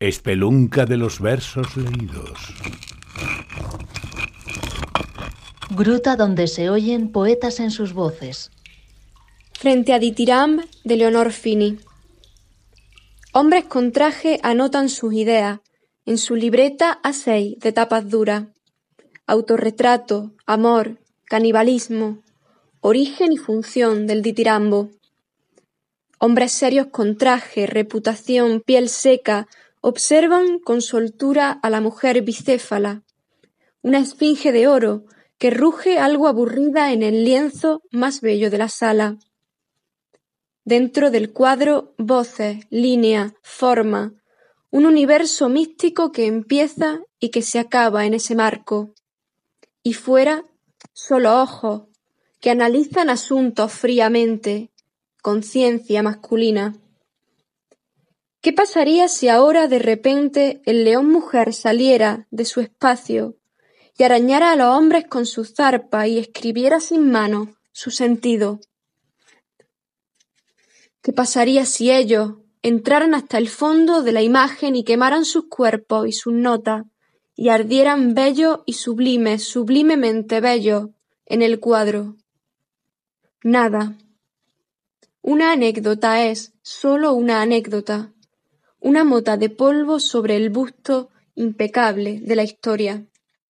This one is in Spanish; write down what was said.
Espelunca de los versos leídos. Gruta donde se oyen poetas en sus voces. Frente a Ditiramb de Leonor Fini. Hombres con traje anotan sus ideas en su libreta a seis de tapas duras. Autorretrato, amor, canibalismo, origen y función del ditirambo. Hombres serios con traje, reputación, piel seca, observan con soltura a la mujer bicéfala, una esfinge de oro que ruge algo aburrida en el lienzo más bello de la sala. Dentro del cuadro, voces, línea, forma, un universo místico que empieza y que se acaba en ese marco. Y fuera, solo ojos, que analizan asuntos fríamente, conciencia masculina. ¿Qué pasaría si ahora de repente el león mujer saliera de su espacio y arañara a los hombres con su zarpa y escribiera sin mano su sentido? ¿Qué pasaría si ellos entraran hasta el fondo de la imagen y quemaran sus cuerpos y sus notas y ardieran bellos y sublimes, sublimemente bellos en el cuadro? Nada. Una anécdota es sólo una anécdota una mota de polvo sobre el busto impecable de la historia.